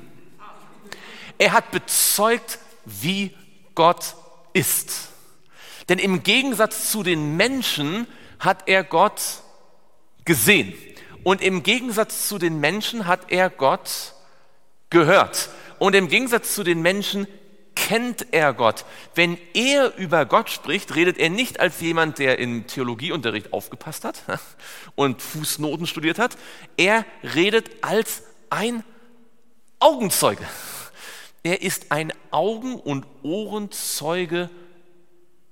Er hat bezeugt, wie Gott ist. Denn im Gegensatz zu den Menschen hat er Gott gesehen. Und im Gegensatz zu den Menschen hat er Gott gehört. Und im Gegensatz zu den Menschen kennt er Gott. Wenn er über Gott spricht, redet er nicht als jemand, der in Theologieunterricht aufgepasst hat und Fußnoten studiert hat. Er redet als ein Augenzeuge. Er ist ein Augen- und Ohrenzeuge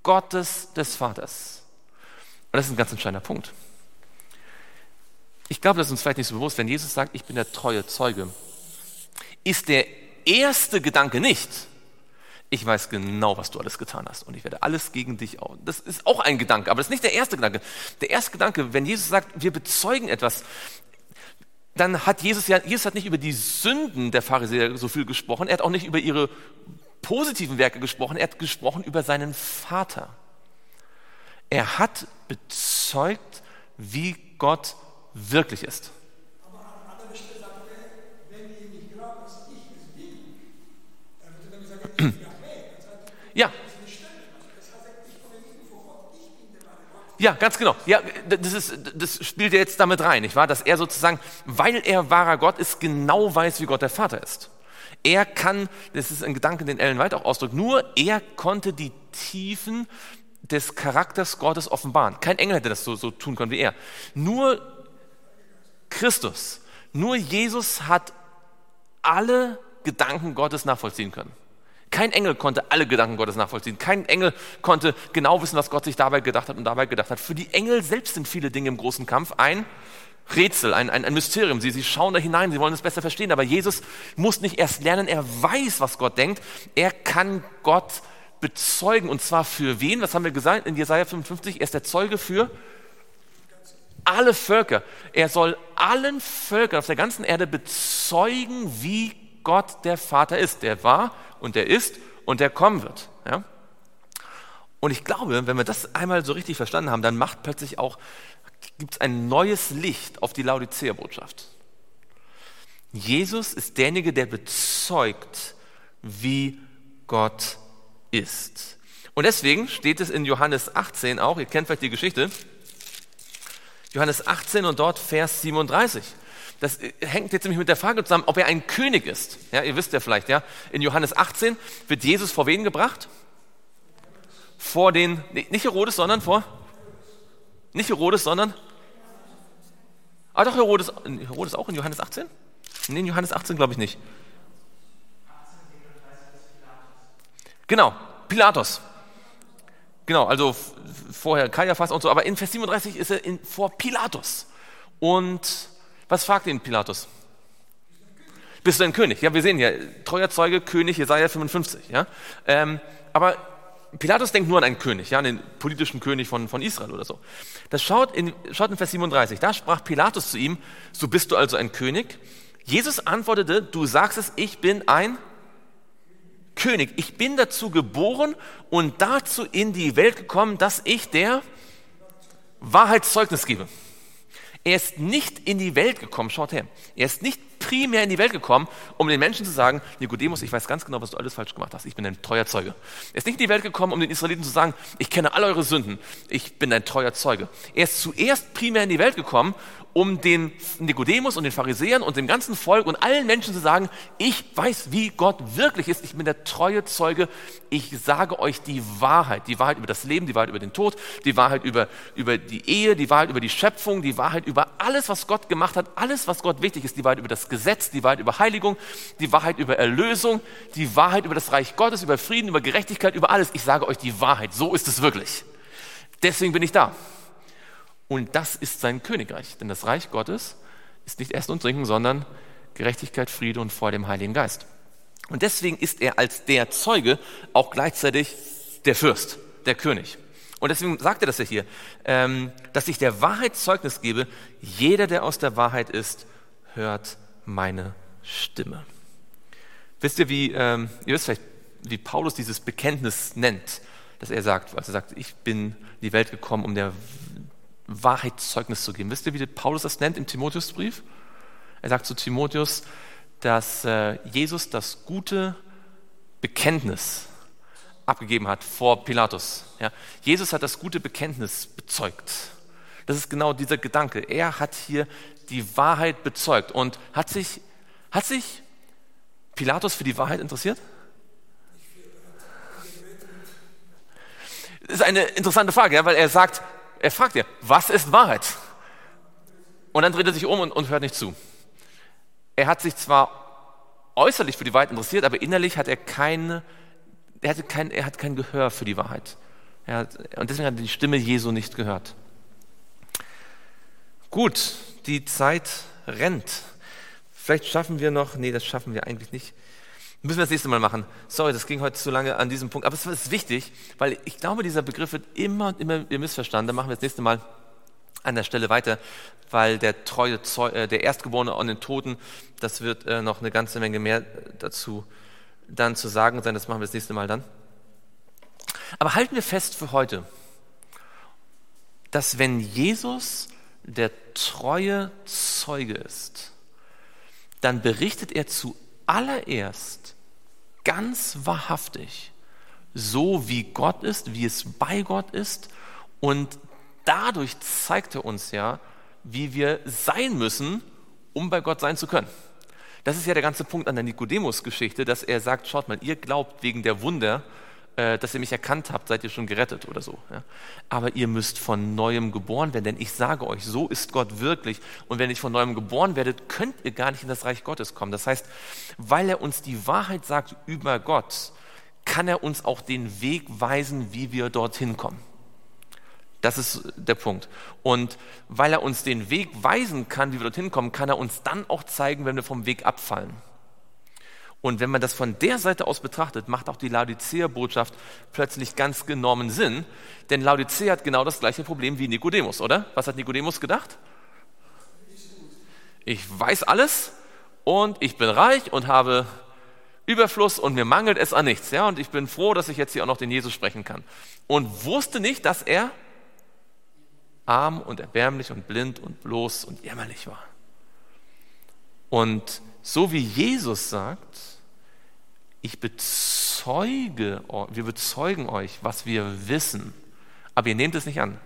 Gottes des Vaters. Und das ist ein ganz entscheidender Punkt. Ich glaube, das ist uns vielleicht nicht so bewusst, wenn Jesus sagt, ich bin der treue Zeuge, ist der erste Gedanke nicht, ich weiß genau, was du alles getan hast und ich werde alles gegen dich auch. Das ist auch ein Gedanke, aber das ist nicht der erste Gedanke. Der erste Gedanke, wenn Jesus sagt, wir bezeugen etwas, dann hat Jesus ja, Jesus hat nicht über die Sünden der Pharisäer so viel gesprochen, er hat auch nicht über ihre positiven Werke gesprochen, er hat gesprochen über seinen Vater. Er hat bezeugt, wie Gott wirklich ist. Ja, ja, ganz genau. Ja, das, ist, das spielt ja jetzt damit rein, nicht wahr? Dass er sozusagen, weil er wahrer Gott ist, genau weiß, wie Gott der Vater ist. Er kann, das ist ein Gedanke, den Ellen White auch ausdrückt, nur er konnte die Tiefen des Charakters Gottes offenbaren. Kein Engel hätte das so, so tun können wie er. Nur Christus, nur Jesus hat alle Gedanken Gottes nachvollziehen können. Kein Engel konnte alle Gedanken Gottes nachvollziehen. Kein Engel konnte genau wissen, was Gott sich dabei gedacht hat und dabei gedacht hat. Für die Engel selbst sind viele Dinge im großen Kampf ein Rätsel, ein, ein, ein Mysterium. Sie, sie schauen da hinein, sie wollen es besser verstehen. Aber Jesus muss nicht erst lernen, er weiß, was Gott denkt. Er kann Gott bezeugen. Und zwar für wen? Was haben wir gesagt in Jesaja 55? Er ist der Zeuge für alle Völker. Er soll allen Völkern auf der ganzen Erde bezeugen, wie Gott der Vater ist. Der war und der ist und der kommen wird. Ja? Und ich glaube, wenn wir das einmal so richtig verstanden haben, dann macht plötzlich auch, gibt es ein neues Licht auf die Laodicea-Botschaft. Jesus ist derjenige, der bezeugt, wie Gott ist. Und deswegen steht es in Johannes 18 auch, ihr kennt vielleicht die Geschichte, Johannes 18 und dort Vers 37. Das hängt jetzt nämlich mit der Frage zusammen, ob er ein König ist. Ja, ihr wisst ja vielleicht, ja. In Johannes 18 wird Jesus vor wen gebracht? Vor den, nicht Herodes, sondern vor, nicht Herodes, sondern, ah doch, Herodes, Herodes auch in Johannes 18? Nee, in Johannes 18 glaube ich nicht. Genau, Pilatus. Genau, also vorher Kaiaphas und so, aber in Vers 37 ist er in, vor Pilatus. Und was fragt ihn Pilatus? Bist du ein König? Ja, wir sehen hier, treuer Zeuge, König, Jesaja 55. Ja? Ähm, aber Pilatus denkt nur an einen König, ja, an den politischen König von, von Israel oder so. Das schaut in, schaut in Vers 37. Da sprach Pilatus zu ihm: So bist du also ein König? Jesus antwortete: Du sagst es, ich bin ein König. Ich bin dazu geboren und dazu in die Welt gekommen, dass ich der Wahrheitszeugnis gebe. Er ist nicht in die Welt gekommen, schaut her. Er ist nicht primär in die Welt gekommen, um den Menschen zu sagen, Nikodemus, ich weiß ganz genau, was du alles falsch gemacht hast. Ich bin ein treuer Zeuge. Er ist nicht in die Welt gekommen, um den Israeliten zu sagen, ich kenne all eure Sünden. Ich bin ein treuer Zeuge. Er ist zuerst primär in die Welt gekommen, um den Nikodemus und den Pharisäern und dem ganzen Volk und allen Menschen zu sagen, ich weiß, wie Gott wirklich ist. Ich bin der treue Zeuge. Ich sage euch die Wahrheit. Die Wahrheit über das Leben, die Wahrheit über den Tod, die Wahrheit über, über die Ehe, die Wahrheit über die Schöpfung, die Wahrheit über alles, was Gott gemacht hat, alles, was Gott wichtig ist, die Wahrheit über das Gesetz, die Wahrheit über Heiligung, die Wahrheit über Erlösung, die Wahrheit über das Reich Gottes, über Frieden, über Gerechtigkeit, über alles. Ich sage euch die Wahrheit. So ist es wirklich. Deswegen bin ich da. Und das ist sein Königreich. Denn das Reich Gottes ist nicht Essen und Trinken, sondern Gerechtigkeit, Friede und vor dem Heiligen Geist. Und deswegen ist er als der Zeuge auch gleichzeitig der Fürst, der König. Und deswegen sagt er das ja hier, ähm, dass ich der Wahrheit Zeugnis gebe, jeder, der aus der Wahrheit ist, hört meine Stimme. Wisst ihr, wie, ähm, ihr wisst vielleicht, wie Paulus dieses Bekenntnis nennt, dass er sagt, als er sagt, ich bin in die Welt gekommen, um der Wahrheit Zeugnis zu geben. Wisst ihr, wie Paulus das nennt im Timotheusbrief? Er sagt zu Timotheus, dass äh, Jesus das gute Bekenntnis abgegeben hat vor Pilatus. Ja, Jesus hat das gute Bekenntnis bezeugt. Das ist genau dieser Gedanke. Er hat hier die Wahrheit bezeugt und hat sich, hat sich Pilatus für die Wahrheit interessiert? Das ist eine interessante Frage, ja, weil er sagt, er fragt ja, was ist Wahrheit? Und dann dreht er sich um und, und hört nicht zu. Er hat sich zwar äußerlich für die Wahrheit interessiert, aber innerlich hat er keine, er hatte kein, er hat kein Gehör für die Wahrheit. Hat, und deswegen hat er die Stimme Jesu nicht gehört. Gut, die Zeit rennt. Vielleicht schaffen wir noch, nee, das schaffen wir eigentlich nicht. Müssen wir das nächste Mal machen. Sorry, das ging heute zu lange an diesem Punkt. Aber es ist wichtig, weil ich glaube, dieser Begriff wird immer und immer missverstanden. Da machen wir das nächste Mal an der Stelle weiter, weil der treue Zeu äh, der Erstgeborene an den Toten, das wird äh, noch eine ganze Menge mehr dazu dann zu sagen sein. Das machen wir das nächste Mal dann. Aber halten wir fest für heute, dass wenn Jesus der treue Zeuge ist, dann berichtet er zuallererst ganz wahrhaftig, so wie Gott ist, wie es bei Gott ist. Und dadurch zeigt er uns ja, wie wir sein müssen, um bei Gott sein zu können. Das ist ja der ganze Punkt an der Nikodemus-Geschichte, dass er sagt, schaut mal, ihr glaubt wegen der Wunder, dass ihr mich erkannt habt, seid ihr schon gerettet oder so. Ja? Aber ihr müsst von neuem geboren werden, denn ich sage euch, so ist Gott wirklich. Und wenn ihr von neuem geboren werdet, könnt ihr gar nicht in das Reich Gottes kommen. Das heißt, weil er uns die Wahrheit sagt über Gott, kann er uns auch den Weg weisen, wie wir dorthin kommen. Das ist der Punkt. Und weil er uns den Weg weisen kann, wie wir dorthin kommen, kann er uns dann auch zeigen, wenn wir vom Weg abfallen. Und wenn man das von der Seite aus betrachtet, macht auch die Laodicea-Botschaft plötzlich ganz genommen Sinn, denn Laodicea hat genau das gleiche Problem wie Nikodemus, oder? Was hat Nikodemus gedacht? Ich weiß alles und ich bin reich und habe Überfluss und mir mangelt es an nichts, ja? Und ich bin froh, dass ich jetzt hier auch noch den Jesus sprechen kann. Und wusste nicht, dass er arm und erbärmlich und blind und bloß und jämmerlich war. Und so wie Jesus sagt, ich bezeuge, wir bezeugen euch, was wir wissen, aber ihr nehmt es nicht an.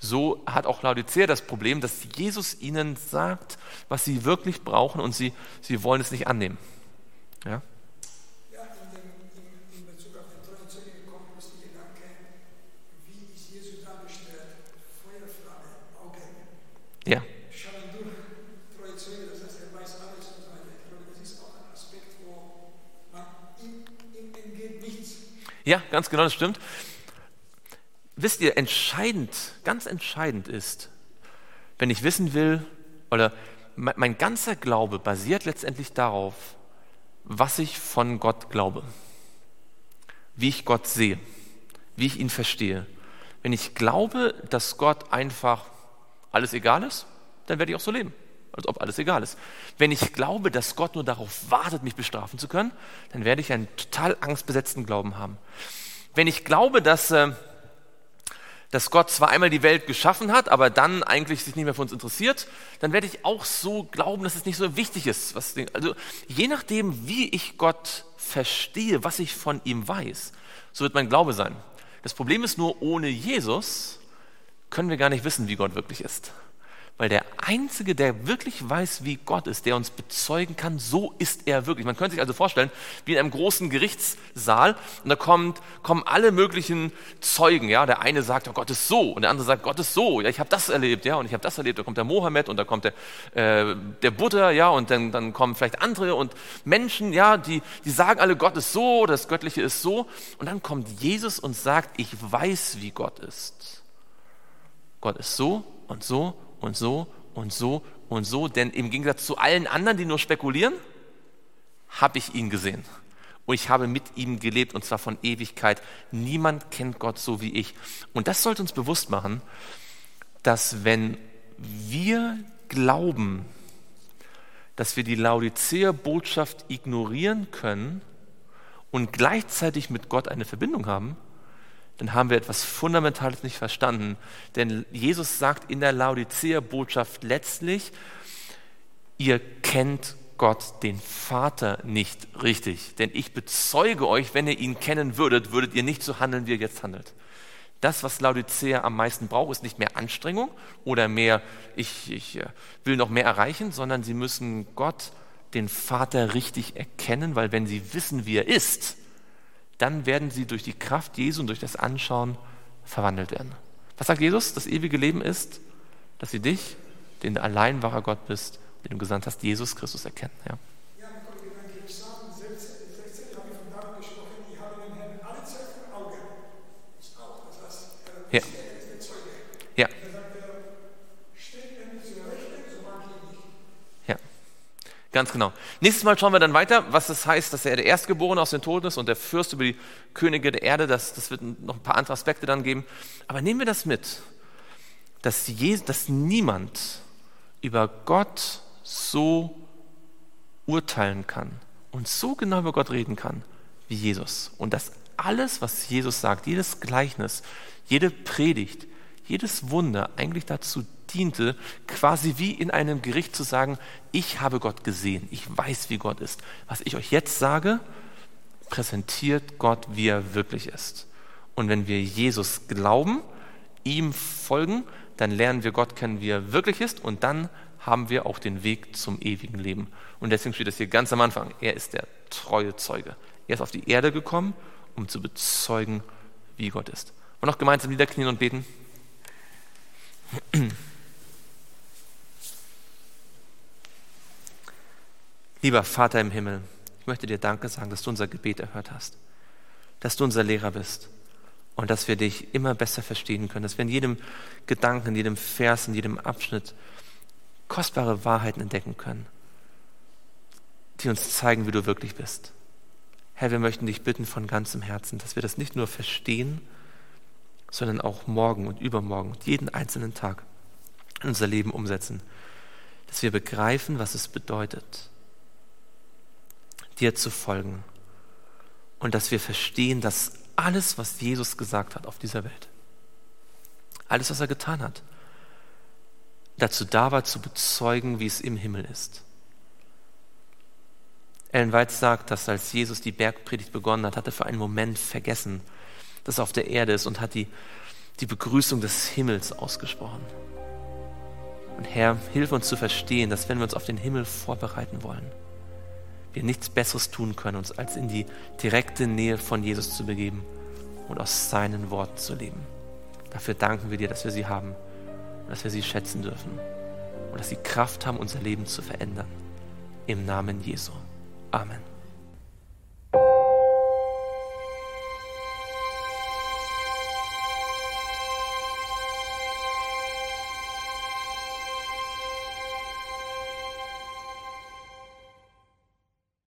So hat auch Laodicea das Problem, dass Jesus ihnen sagt, was sie wirklich brauchen und sie, sie wollen es nicht annehmen. Ja? Ja, in, dem, in, in Bezug auf den treuen Zeugen kommt uns der Gedanke, wie ist Jesus dargestellt? Feuerflamme, Augen. Ja. Schauen durch, treue Zeuge, das heißt, er weiß alles und so weiter. Ich glaube, das ist auch ein Aspekt, wo man ihm, ihm entgeht nichts. Ja, ganz genau, das stimmt. Wisst ihr, entscheidend, ganz entscheidend ist, wenn ich wissen will, oder mein, ganzer Glaube basiert letztendlich darauf, was ich von Gott glaube, wie ich Gott sehe, wie ich ihn verstehe. Wenn ich glaube, dass Gott einfach alles egal ist, dann werde ich auch so leben, als ob alles egal ist. Wenn ich glaube, dass Gott nur darauf wartet, mich bestrafen zu können, dann werde ich einen total angstbesetzten Glauben haben. Wenn ich glaube, dass, äh, dass Gott zwar einmal die Welt geschaffen hat, aber dann eigentlich sich nicht mehr für uns interessiert, dann werde ich auch so glauben, dass es nicht so wichtig ist. Was, also je nachdem, wie ich Gott verstehe, was ich von ihm weiß, so wird mein Glaube sein. Das Problem ist nur, ohne Jesus können wir gar nicht wissen, wie Gott wirklich ist. Weil der Einzige, der wirklich weiß, wie Gott ist, der uns bezeugen kann, so ist er wirklich. Man könnte sich also vorstellen, wie in einem großen Gerichtssaal und da kommt, kommen alle möglichen Zeugen. Ja, Der eine sagt, oh, Gott ist so und der andere sagt, Gott ist so. Ja, ich habe das erlebt, ja, und ich habe das erlebt. Da kommt der Mohammed und da kommt der, äh, der Buddha, ja, und dann, dann kommen vielleicht andere und Menschen, ja, die, die sagen alle, Gott ist so, das Göttliche ist so. Und dann kommt Jesus und sagt, ich weiß, wie Gott ist. Gott ist so und so und so und so und so, denn im Gegensatz zu allen anderen, die nur spekulieren, habe ich ihn gesehen. Und ich habe mit ihm gelebt und zwar von Ewigkeit. Niemand kennt Gott so wie ich. Und das sollte uns bewusst machen, dass wenn wir glauben, dass wir die Laodicea-Botschaft ignorieren können und gleichzeitig mit Gott eine Verbindung haben, dann haben wir etwas Fundamentales nicht verstanden. Denn Jesus sagt in der Laodicea-Botschaft letztlich, ihr kennt Gott, den Vater, nicht richtig. Denn ich bezeuge euch, wenn ihr ihn kennen würdet, würdet ihr nicht so handeln, wie ihr jetzt handelt. Das, was Laodicea am meisten braucht, ist nicht mehr Anstrengung oder mehr, ich, ich äh, will noch mehr erreichen, sondern sie müssen Gott, den Vater, richtig erkennen, weil wenn sie wissen, wie er ist, dann werden sie durch die Kraft Jesu und durch das Anschauen verwandelt werden. Was sagt Jesus? Das ewige Leben ist, dass sie dich, den du allein wahrer Gott bist, den du gesandt hast, Jesus Christus erkennen. Ja. Ja, Kollege, danke. Psalm 16, 16 habe ich von David gesprochen, ich habe den Herrn alle Zeit vor Augen. Das ist auch, das heißt, Ja. er er ist der Zeuge. Ja, Er sagt, er steht er mir zur Rechten, so mag ich nicht. ja. Ganz genau. Nächstes Mal schauen wir dann weiter, was es heißt, dass er der Erstgeborene aus den Toten ist und der Fürst über die Könige der Erde. Das, das wird noch ein paar andere Aspekte dann geben. Aber nehmen wir das mit, dass, Je dass niemand über Gott so urteilen kann und so genau über Gott reden kann wie Jesus. Und dass alles, was Jesus sagt, jedes Gleichnis, jede Predigt, jedes Wunder eigentlich dazu diente, quasi wie in einem Gericht zu sagen, ich habe Gott gesehen, ich weiß, wie Gott ist. Was ich euch jetzt sage, präsentiert Gott, wie er wirklich ist. Und wenn wir Jesus glauben, ihm folgen, dann lernen wir Gott kennen, wie er wirklich ist und dann haben wir auch den Weg zum ewigen Leben. Und deswegen steht das hier ganz am Anfang. Er ist der treue Zeuge. Er ist auf die Erde gekommen, um zu bezeugen, wie Gott ist. Und noch gemeinsam niederknien und beten. Lieber Vater im Himmel, ich möchte dir Danke sagen, dass du unser Gebet erhört hast, dass du unser Lehrer bist und dass wir dich immer besser verstehen können, dass wir in jedem Gedanken, in jedem Vers, in jedem Abschnitt kostbare Wahrheiten entdecken können, die uns zeigen, wie du wirklich bist. Herr, wir möchten dich bitten von ganzem Herzen, dass wir das nicht nur verstehen, sondern auch morgen und übermorgen und jeden einzelnen Tag in unser Leben umsetzen. Dass wir begreifen, was es bedeutet, dir zu folgen. Und dass wir verstehen, dass alles, was Jesus gesagt hat auf dieser Welt, alles, was er getan hat, dazu da war, zu bezeugen, wie es im Himmel ist. Ellen White sagt, dass als Jesus die Bergpredigt begonnen hat, hat er für einen Moment vergessen, dass er auf der Erde ist und hat die, die Begrüßung des Himmels ausgesprochen. Und Herr, hilf uns zu verstehen, dass wenn wir uns auf den Himmel vorbereiten wollen, wir nichts Besseres tun können, uns als in die direkte Nähe von Jesus zu begeben und aus seinen Worten zu leben. Dafür danken wir dir, dass wir sie haben und dass wir sie schätzen dürfen und dass sie Kraft haben, unser Leben zu verändern. Im Namen Jesu. Amen.